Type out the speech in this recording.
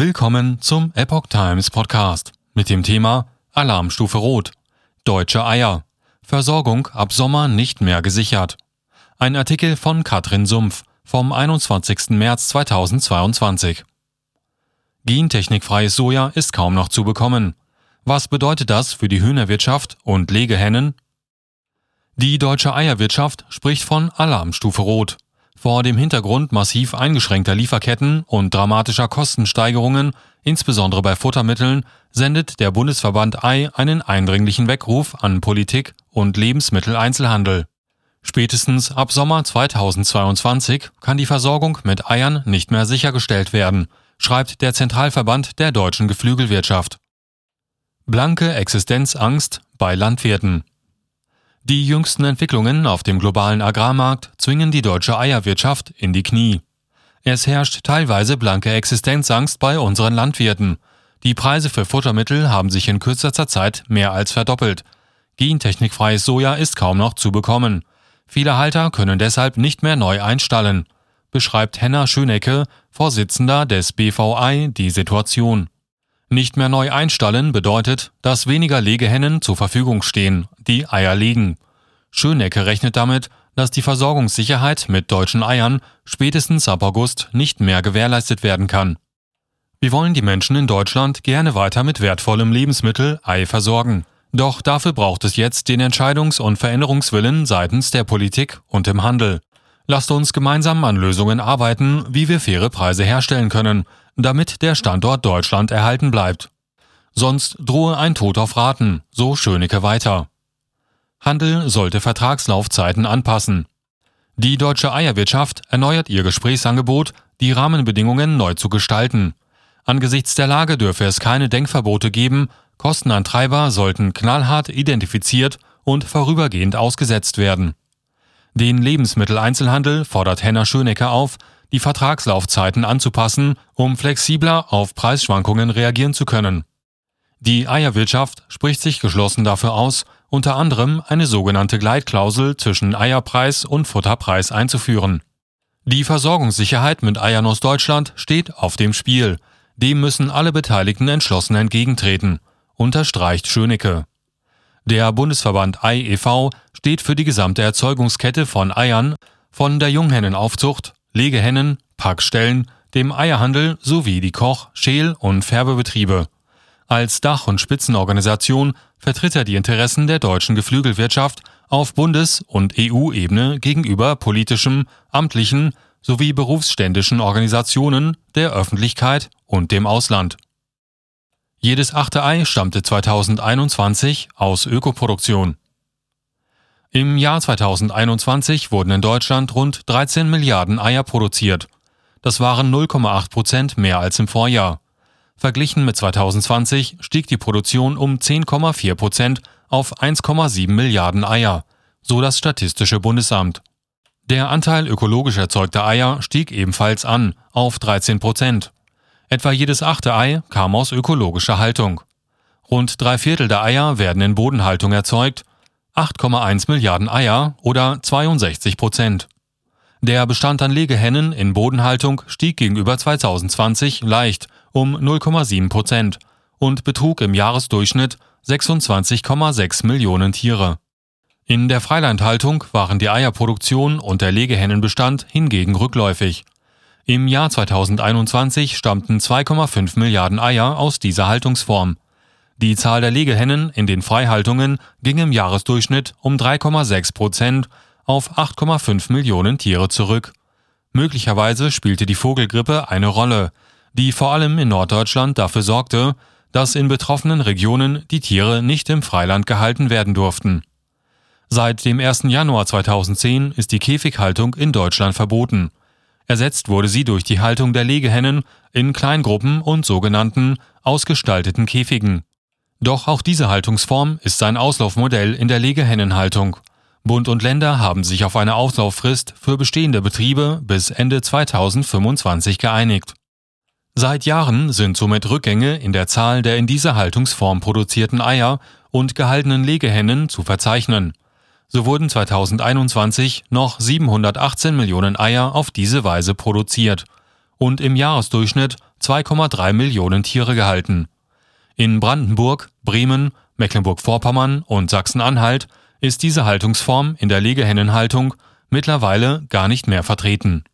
Willkommen zum Epoch Times Podcast mit dem Thema Alarmstufe Rot. Deutsche Eier. Versorgung ab Sommer nicht mehr gesichert. Ein Artikel von Katrin Sumpf vom 21. März 2022. Gentechnikfreies Soja ist kaum noch zu bekommen. Was bedeutet das für die Hühnerwirtschaft und Legehennen? Die deutsche Eierwirtschaft spricht von Alarmstufe Rot. Vor dem Hintergrund massiv eingeschränkter Lieferketten und dramatischer Kostensteigerungen, insbesondere bei Futtermitteln, sendet der Bundesverband Ei einen eindringlichen Weckruf an Politik und Lebensmitteleinzelhandel. Spätestens ab Sommer 2022 kann die Versorgung mit Eiern nicht mehr sichergestellt werden, schreibt der Zentralverband der deutschen Geflügelwirtschaft. Blanke Existenzangst bei Landwirten. Die jüngsten Entwicklungen auf dem globalen Agrarmarkt zwingen die deutsche Eierwirtschaft in die Knie. Es herrscht teilweise blanke Existenzangst bei unseren Landwirten. Die Preise für Futtermittel haben sich in kürzester Zeit mehr als verdoppelt. Gentechnikfreies Soja ist kaum noch zu bekommen. Viele Halter können deshalb nicht mehr neu einstallen, beschreibt Henna Schönecke, Vorsitzender des BVI, die Situation. Nicht mehr neu einstallen bedeutet, dass weniger Legehennen zur Verfügung stehen, die Eier legen. Schönecke rechnet damit, dass die Versorgungssicherheit mit deutschen Eiern spätestens ab August nicht mehr gewährleistet werden kann. Wir wollen die Menschen in Deutschland gerne weiter mit wertvollem Lebensmittel Ei versorgen. Doch dafür braucht es jetzt den Entscheidungs- und Veränderungswillen seitens der Politik und im Handel. Lasst uns gemeinsam an Lösungen arbeiten, wie wir faire Preise herstellen können, damit der Standort Deutschland erhalten bleibt. Sonst drohe ein Tod auf Raten, so Schönecke weiter. Handel sollte Vertragslaufzeiten anpassen. Die deutsche Eierwirtschaft erneuert ihr Gesprächsangebot, die Rahmenbedingungen neu zu gestalten. Angesichts der Lage dürfe es keine Denkverbote geben, Kostenantreiber sollten knallhart identifiziert und vorübergehend ausgesetzt werden. Den Lebensmitteleinzelhandel fordert Henner Schönecker auf, die Vertragslaufzeiten anzupassen, um flexibler auf Preisschwankungen reagieren zu können. Die Eierwirtschaft spricht sich geschlossen dafür aus, unter anderem eine sogenannte Gleitklausel zwischen Eierpreis und Futterpreis einzuführen. Die Versorgungssicherheit mit Eiern aus Deutschland steht auf dem Spiel. Dem müssen alle Beteiligten entschlossen entgegentreten, unterstreicht Schönecke. Der Bundesverband Ei e.V. steht für die gesamte Erzeugungskette von Eiern, von der Junghennenaufzucht Legehennen, Packstellen, dem Eierhandel sowie die Koch-, Schäl- und Färbebetriebe. Als Dach- und Spitzenorganisation vertritt er die Interessen der deutschen Geflügelwirtschaft auf Bundes- und EU-Ebene gegenüber politischen, amtlichen sowie berufsständischen Organisationen, der Öffentlichkeit und dem Ausland. Jedes achte Ei stammte 2021 aus Ökoproduktion. Im Jahr 2021 wurden in Deutschland rund 13 Milliarden Eier produziert. Das waren 0,8 Prozent mehr als im Vorjahr. Verglichen mit 2020 stieg die Produktion um 10,4 Prozent auf 1,7 Milliarden Eier, so das Statistische Bundesamt. Der Anteil ökologisch erzeugter Eier stieg ebenfalls an auf 13 Prozent. Etwa jedes achte Ei kam aus ökologischer Haltung. Rund drei Viertel der Eier werden in Bodenhaltung erzeugt 8,1 Milliarden Eier oder 62 Prozent. Der Bestand an Legehennen in Bodenhaltung stieg gegenüber 2020 leicht um 0,7 Prozent und betrug im Jahresdurchschnitt 26,6 Millionen Tiere. In der Freilandhaltung waren die Eierproduktion und der Legehennenbestand hingegen rückläufig. Im Jahr 2021 stammten 2,5 Milliarden Eier aus dieser Haltungsform. Die Zahl der Legehennen in den Freihaltungen ging im Jahresdurchschnitt um 3,6 Prozent auf 8,5 Millionen Tiere zurück. Möglicherweise spielte die Vogelgrippe eine Rolle, die vor allem in Norddeutschland dafür sorgte, dass in betroffenen Regionen die Tiere nicht im Freiland gehalten werden durften. Seit dem 1. Januar 2010 ist die Käfighaltung in Deutschland verboten. Ersetzt wurde sie durch die Haltung der Legehennen in Kleingruppen und sogenannten ausgestalteten Käfigen. Doch auch diese Haltungsform ist ein Auslaufmodell in der Legehennenhaltung. Bund und Länder haben sich auf eine Auslauffrist für bestehende Betriebe bis Ende 2025 geeinigt. Seit Jahren sind somit Rückgänge in der Zahl der in dieser Haltungsform produzierten Eier und gehaltenen Legehennen zu verzeichnen. So wurden 2021 noch 718 Millionen Eier auf diese Weise produziert und im Jahresdurchschnitt 2,3 Millionen Tiere gehalten. In Brandenburg, Bremen, Mecklenburg-Vorpommern und Sachsen-Anhalt ist diese Haltungsform in der Legehennenhaltung mittlerweile gar nicht mehr vertreten